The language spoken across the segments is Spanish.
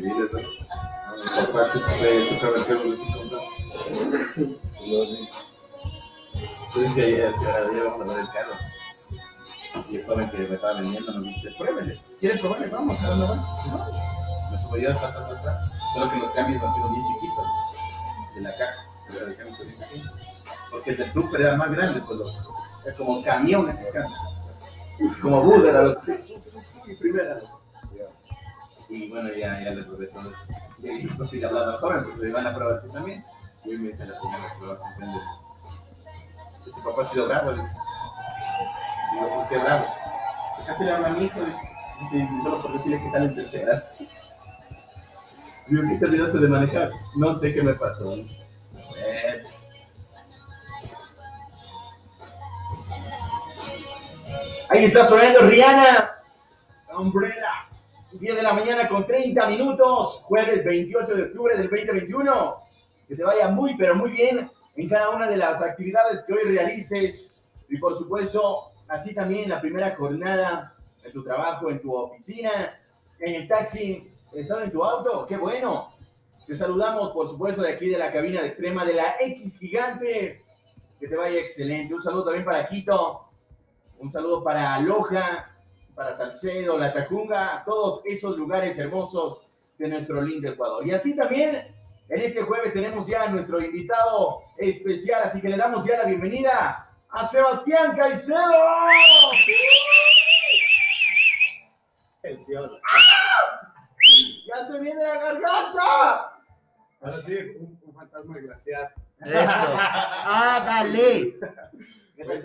viviles, ¿no? Aparte, de chocar el pelo, de su Entonces que ayer, que ahora ya vamos a ver el carro. Y el joven que me estaba vendiendo nos dice, pruébele. ¿Quiere probarle? Vamos, ¿a dónde van? No. Me subo yo al patrón atrás. Solo que los cambios han sido bien chiquitos. De la caja. El. Porque el del Trooper era más grande, pues lo, como camión ese cambio. Como bus era lo y primera. Y bueno, ya, ya le probé todo eso. Y yo estoy hablando al joven, porque le van a probar tú también. Y hoy me dice la señora que lo vas a entender. Dice, papá ha sido bravo, le dice. Digo, ¿por qué bravo? Casi le habla a mi hijo, dice. Dice, solo por decirle que sale en tercera. Digo, ¿qué te olvidaste de manejar? No sé qué me pasó. Eh, Ahí está sonando Rihanna. Umbrella. 10 de la mañana con 30 minutos. Jueves 28 de octubre del 2021. Que te vaya muy, pero muy bien en cada una de las actividades que hoy realices. Y por supuesto, así también la primera jornada en tu trabajo, en tu oficina, en el taxi, estás en tu auto. ¡Qué bueno! Te saludamos, por supuesto, de aquí de la cabina de extrema de la X Gigante. Que te vaya excelente. Un saludo también para Quito. Un saludo para Loja, para Salcedo, La Tacunga, todos esos lugares hermosos de nuestro lindo Ecuador. Y así también, en este jueves tenemos ya a nuestro invitado especial, así que le damos ya la bienvenida a Sebastián Caicedo. El tío. ¡Ya estoy bien de la garganta! Ahora sí, un, un fantasma desgraciado. Eso. Ah, dale. Buenos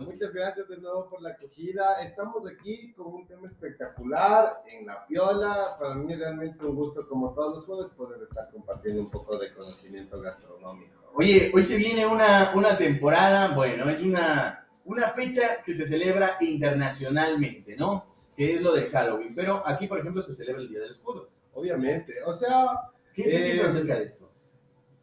Muchas gracias de nuevo por la acogida. Estamos aquí con un tema espectacular en La Piola. Para mí es realmente un gusto, como todos los jueves, poder estar compartiendo un poco de conocimiento gastronómico. Oye, hoy se viene una, una temporada, bueno, es una, una fecha que se celebra internacionalmente, ¿no? Que es lo de Halloween. Pero aquí, por ejemplo, se celebra el Día del Escudo. Obviamente, o sea, ¿Qué te Eh, acerca de esto?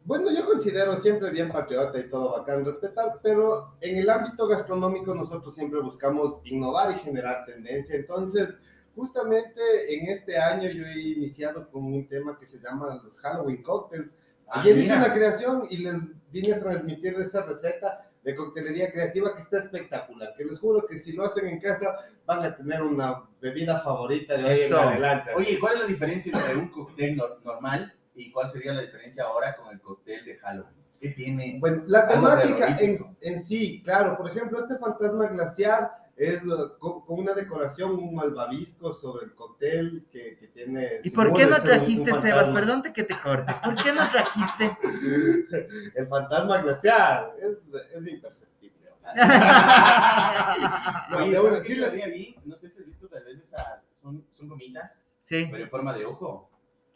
Bueno, yo considero siempre bien patriota y todo bacán respetar, pero en el ámbito gastronómico nosotros siempre buscamos innovar y generar tendencia. Entonces, justamente en este año yo he iniciado con un tema que se llama los Halloween Cocktails. Ah, Ayer hice mira. una creación y les vine a transmitir esa receta de coctelería creativa que está espectacular, que les juro que si lo hacen en casa van a tener una bebida favorita de hoy en adelante. Oye, ¿cuál es la diferencia entre un cóctel nor- normal y cuál sería la diferencia ahora con el cóctel de Halloween? ¿Qué tiene? Bueno, la temática en, en sí, claro, por ejemplo, este fantasma glaciar es uh, con, con una decoración, un malvavisco sobre el cóctel que, que tiene... ¿Y por qué no ser un- un trajiste, Sebas? Perdón que te corte. ¿Por qué no trajiste? El fantasma glaciar es, es imperceptible. No, Oye, debo ¿sabes qué decirles- estaría bien? No sé si has visto tal vez esas, son, son gomitas, Sí. pero en forma de ojo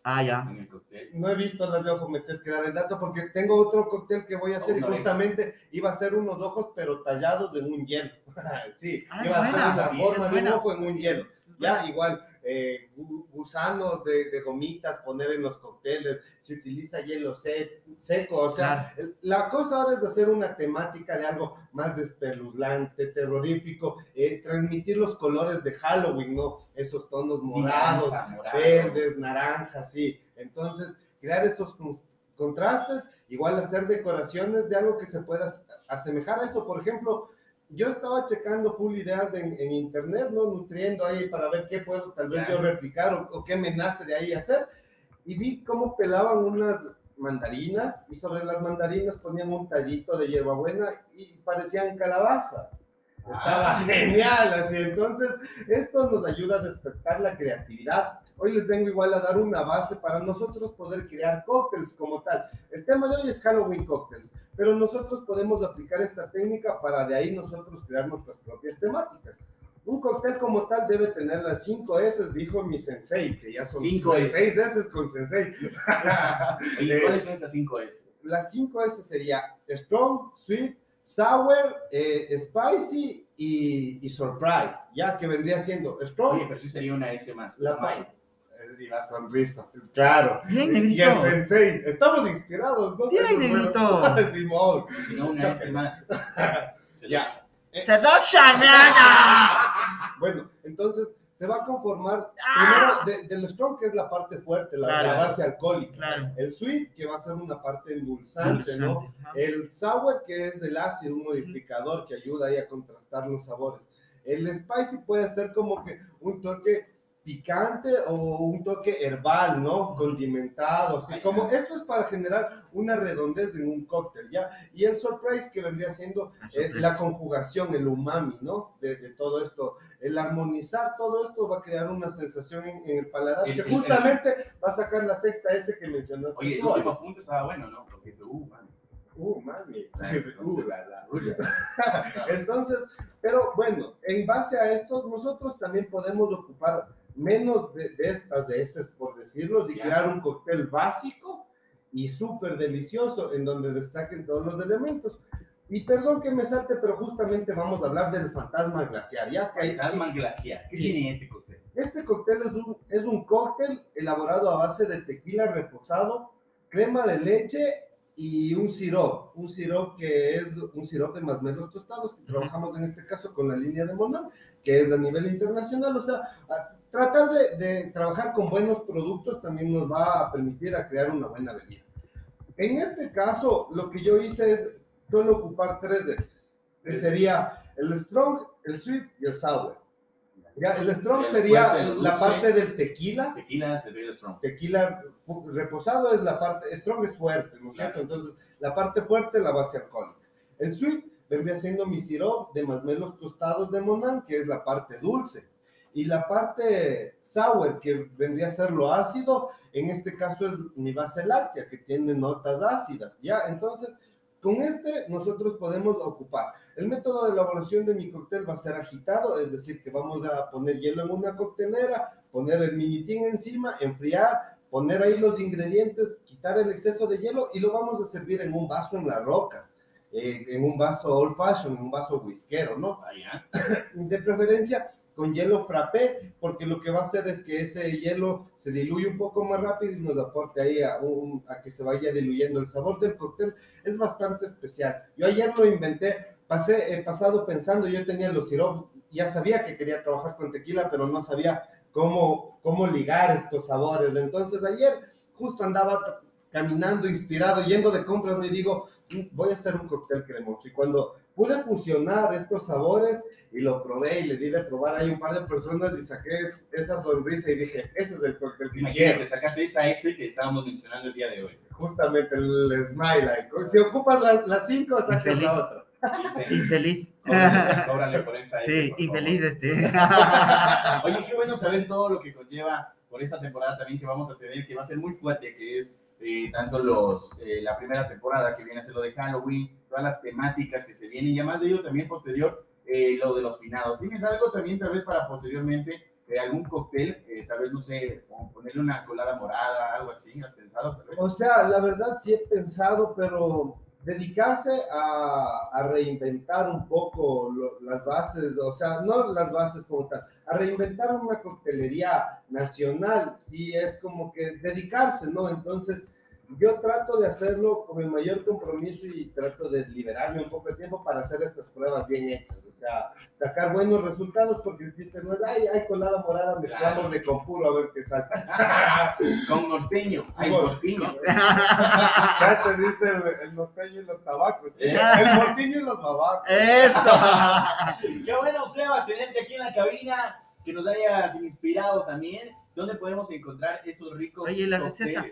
Ah, ya. en el cóctel. No he visto las de ojo, me tienes que dar el dato porque tengo otro cóctel que voy a hacer Oh, y no, justamente iba a ser unos ojos pero tallados en un hielo. sí, Ah, iba a buena, hacer una forma de un ojo en un hielo. Ya, igual, eh, gu- gusanos de, de gomitas, poner en los cócteles, se utiliza hielo se- seco, o sea, el- la cosa ahora es hacer una temática de algo más despeluznante, terrorífico, eh, transmitir los colores de Halloween, ¿no? Esos tonos Sí, morados, naranja, morado. verdes, naranjas, sí. Entonces, crear esos con- contrastes, igual hacer decoraciones de algo que se pueda as- asemejar a eso. Por ejemplo, yo estaba checando full ideas en, en internet, ¿no? Nutriendo ahí para ver qué puedo tal vez yo replicar o, o qué me nace de ahí hacer. Y vi cómo pelaban unas mandarinas y sobre las mandarinas ponían un tallito de hierbabuena y parecían calabazas. Estaba Ah. genial, así. Entonces, esto nos ayuda a despertar la creatividad. Hoy les vengo igual a dar una base para nosotros poder crear cócteles como tal. El tema de hoy es Halloween Cocktails, pero nosotros podemos aplicar esta técnica para de ahí nosotros crear nuestras propias temáticas. Un cóctel como tal debe tener las 5 S, dijo mi sensei, que ya son Cinco S. 6 S con sensei. ¿Y cuáles son esas cinco S? las 5 S sería Strong, Sweet, Sour, eh, Spicy y, y Surprise, ya que vendría siendo Strong, Oye, pero sí sería una S más. La- y la sonrisa, claro. Bien, Y el negrito. sensei, estamos inspirados, ¿no? Bien, negrito. Simón. Si no, una S más. Ya. ¡Seduction, nena! Bueno, entonces se va a conformar ¡Ah! primero de- del strong, que es la parte fuerte, la, Claro. la base alcohólica. Claro. El sweet, que va a ser una parte endulzante, ¿no? El sour, que es el ácido, un modificador que ayuda ahí a contrastar los sabores. El spicy puede ser como que un toque picante o un toque herbal, ¿no? Condimentado, así como esto es para generar una redondez en un cóctel, ¿ya? Y el surprise que vendría siendo La eh, la conjugación, el umami, ¿no? De, de todo esto, el armonizar todo esto va a crear una sensación en, en el paladar El- que el- justamente va a sacar la sexta S que mencionaste. Oye, el último punto estaba bueno, ¿no? Porque uh, man. Uh, mami. Entonces- Uh, la, la. Entonces, pero bueno, en base a estos, nosotros también podemos ocupar menos de, de estas de esas, por decirlo, y crear un cóctel básico y súper delicioso, en donde destaquen todos los elementos. Y perdón que me salte, pero justamente vamos a hablar del fantasma glaciar, ¿ya? Que hay- Fantasma glaciar. ¿Qué Sí. tiene este cóctel? este cóctel es un, es un cóctel elaborado a base de tequila reposado, crema de leche y un sirop. Un sirop que es un sirop de masmelos tostados, que trabajamos en este caso con la línea de Monan, que es a nivel internacional. O sea, a- tratar de, de trabajar con buenos productos también nos va a permitir a crear una buena bebida. En este caso, lo que yo hice es solo ocupar tres esas. Que sería el strong, el sweet y el sour. Ya, el strong sería el la parte del tequila. Tequila, cerveza strong. Tequila reposado es la parte, strong es fuerte, ¿no es cierto? Entonces, la parte fuerte la base alcohólica. El sweet vendría siendo mi sirop de masmelos tostados de Monan, que es la parte dulce. Y la parte sour, que vendría a ser lo ácido, en este caso es mi base láctea, que tiene notas ácidas, ¿ya? Entonces, con este nosotros podemos ocupar. El método de elaboración de mi cóctel va a ser agitado, es decir, que vamos a poner hielo en una coctelera, poner el minitín encima, enfriar, poner ahí los ingredientes, quitar el exceso de hielo y lo vamos a servir en un vaso en las rocas, eh, en un vaso old fashion, en un vaso whiskero, ¿no? De preferencia con hielo frappé, porque lo que va a hacer es que ese hielo se diluye un poco más rápido y nos aporte ahí a, un- a que se vaya diluyendo. El sabor del cóctel es bastante especial. Yo ayer lo inventé, pasé, he pasado pensando, yo tenía los siropos, ya sabía que quería trabajar con tequila, pero no sabía cómo, cómo ligar estos sabores. Entonces ayer justo andaba caminando, inspirado, yendo de compras, me digo, "Mm, voy a hacer un cóctel cremoso. Y cuando pude fusionar estos sabores y lo probé y le di de probar ahí un par de personas y saqué es- esa sonrisa y dije, ese es el cóctel que quiero. Imagínate, sacaste esa S que estábamos mencionando el día de hoy. Justamente el smile. ahí. Si ocupas las las cinco, sacas Infeliz. la otra. Infeliz. Cóbrale por esa S. Sí, por infeliz este. Oye, qué bueno saber todo lo que conlleva por esta temporada también que vamos a tener, que va a ser muy fuerte, que es eh, tanto los, eh, la primera temporada que viene a ser lo de Halloween, todas las temáticas que se vienen, y además de ello también posterior eh, lo de los finados. ¿Tienes algo también tal vez para posteriormente, eh, algún cóctel, eh, tal vez, no sé, ponerle una colada morada, algo así, ¿has pensado? Tal vez? O sea, la verdad sí he pensado, pero dedicarse a, a reinventar un poco lo- las bases, o sea, no las bases como tal, a reinventar una coctelería nacional, sí es como que dedicarse, ¿no? Entonces, yo trato de hacerlo con el mayor compromiso y trato de liberarme un poco de tiempo para hacer estas pruebas bien hechas, o sea, sacar buenos resultados, porque el chiste no es, ay, hay colada morada, mezclamos Claro. de con puro a ver qué sale. Con norteño, hay norteño. Ya te dice el, el norteño y los tabacos. Eh. El norteño y los babacos. Eso. Qué bueno, Sebas, tenerte aquí en la cabina, que nos hayas inspirado también. ¿Dónde podemos encontrar esos ricos Oye, la receta.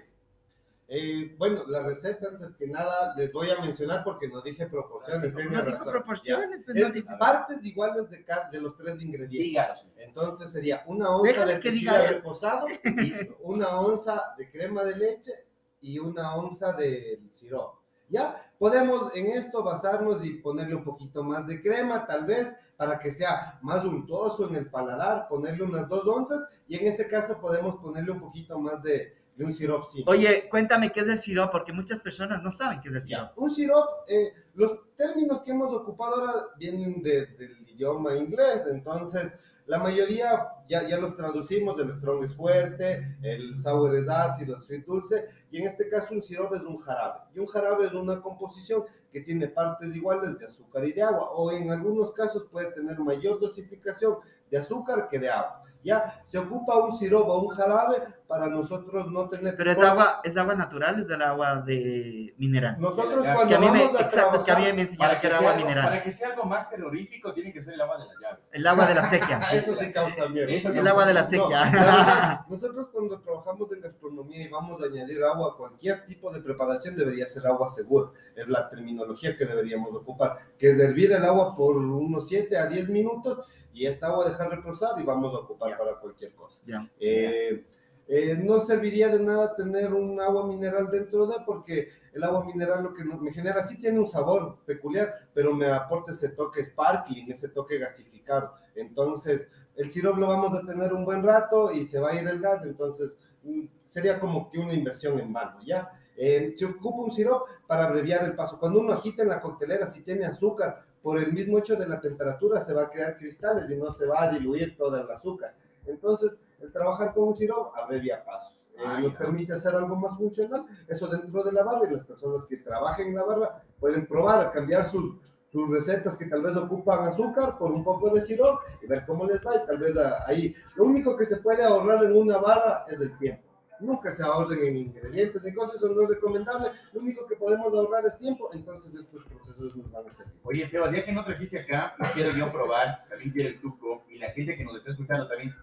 Eh, bueno, la receta antes que nada les voy a mencionar porque no dije proporciones. No dijo razón. proporciones, pues, no Es dice. partes iguales de, cada, de los tres ingredientes. Entonces sería una onza Déjale de que tequila reposado, una onza de crema de leche y una onza de sirope. ¿Ya? Podemos en esto basarnos y ponerle un poquito más de crema, tal vez, para que sea más untuoso en el paladar, ponerle unas dos onzas y en ese caso podemos ponerle un poquito más de, de un sirope simple. Oye, cuéntame qué es el sirop, porque muchas personas no saben qué es el sirop. Un sirope, eh, los términos que hemos ocupado ahora vienen de- del idioma inglés, entonces la mayoría ya, ya los traducimos, el strong es fuerte, el sour es ácido, el sweet dulce, y en este caso un sirope es un jarabe. Y un jarabe es una composición que tiene partes iguales de azúcar y de agua, o en algunos casos puede tener mayor dosificación de azúcar que de agua. Ya se ocupa un siropo o un jarabe para nosotros no tener. Pero es agua, es agua natural, es el agua de mineral. Nosotros cuando Que a mí me, vamos a exacto, es que a mí me enseñaron que era sea agua algo, mineral. para que sea algo más terrorífico, tiene que ser el agua de la llave. El agua de la sequía. Eso sí causa miedo. Eso El causa agua de la miedo. No, verdad, nosotros cuando trabajamos en gastronomía y vamos a añadir agua a cualquier tipo de preparación debería ser agua segura. Es la terminología que deberíamos ocupar, que es hervir el agua por unos 7 a 10 minutos y esta agua dejar reposar y vamos a ocupar para cualquier cosa. Eh, eh, no serviría de nada tener un agua mineral dentro de, porque el agua mineral lo que me genera, sí tiene un sabor peculiar, pero me aporta ese toque sparkling, ese toque gasificado. Entonces, el sirope lo vamos a tener un buen rato y se va a ir el gas, entonces mm, sería como que una inversión en vano, ¿ya? Eh, se ocupa un sirope para abreviar el paso. Cuando uno agita en la coctelera, si tiene azúcar, por el mismo hecho de la temperatura se va a crear cristales y no se va a diluir todo el azúcar. Entonces, el trabajar con un sirope abrevia pasos. Eh, nos permite hacer algo más funcional. Eso dentro de la barra y las personas que trabajen en la barra pueden probar, cambiar sus, sus recetas que tal vez ocupan azúcar por un poco de sirope y ver cómo les va. Y tal vez ahí, lo único que se puede ahorrar en una barra es el tiempo. Nunca se ahorren en ingredientes ni cosas, eso no es recomendable. Lo único que podemos ahorrar es tiempo, entonces estos procesos nos van a servir. Oye, Sebas, ya que no trajiste acá, quiero yo probar, también quiero el truco, y la gente que nos está escuchando también,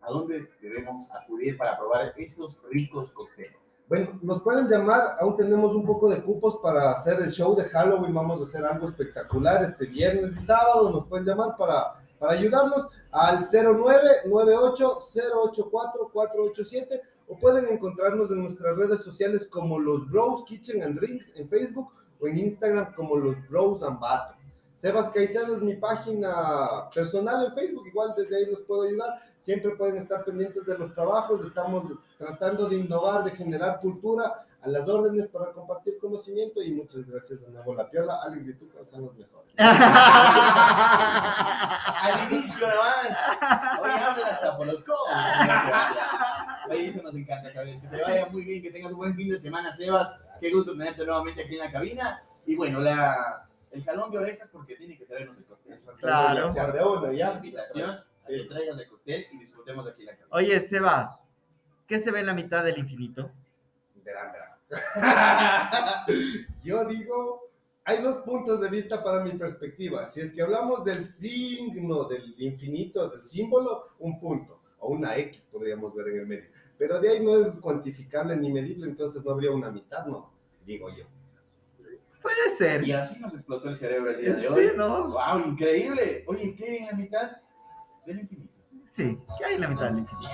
¿a dónde debemos acudir para probar esos ricos cócteles? Bueno, nos pueden llamar, aún tenemos un poco de cupos para hacer el show de Halloween, vamos a hacer algo espectacular este viernes y sábado, nos pueden llamar para, para ayudarnos al 0998-084-487 o pueden encontrarnos en nuestras redes sociales como los Bros Kitchen and Drinks en Facebook o en Instagram como los Bros and Bato. Sebas Caicedo es mi página personal en Facebook, igual desde ahí los puedo ayudar. Siempre pueden estar pendientes de los trabajos, estamos tratando de innovar, de generar cultura a las órdenes para compartir conocimiento y muchas gracias de nuevo. La Piola, Alex y tú son los mejores. Al inicio nomás, hoy habla hasta por los codos. Oye, eso nos encanta saber. Que te vaya muy bien, que tengas un buen fin de semana, Sebas. Qué gusto tenerte nuevamente aquí en la cabina. Y bueno, la, el jalón de orejas porque tiene que traernos el cóctel. Claro. Se de una, La ya. invitación a que traigas el cóctel y disfrutemos aquí en la cabina. Oye, Sebas, ¿qué se ve en la mitad del infinito? Verán, verán. Yo digo, hay dos puntos de vista para mi perspectiva. Si es que hablamos del signo, del infinito, del símbolo, un punto o una X podríamos ver en el medio. Pero de ahí no es cuantificable ni medible, entonces no habría una mitad, no, digo yo. Puede ser. Y así nos explotó el cerebro el día de Sí, hoy. ¿no? ¡Wow! Increíble. Oye, ¿qué en la mitad del infinito? Sí, ¿qué hay en la mitad del infinito?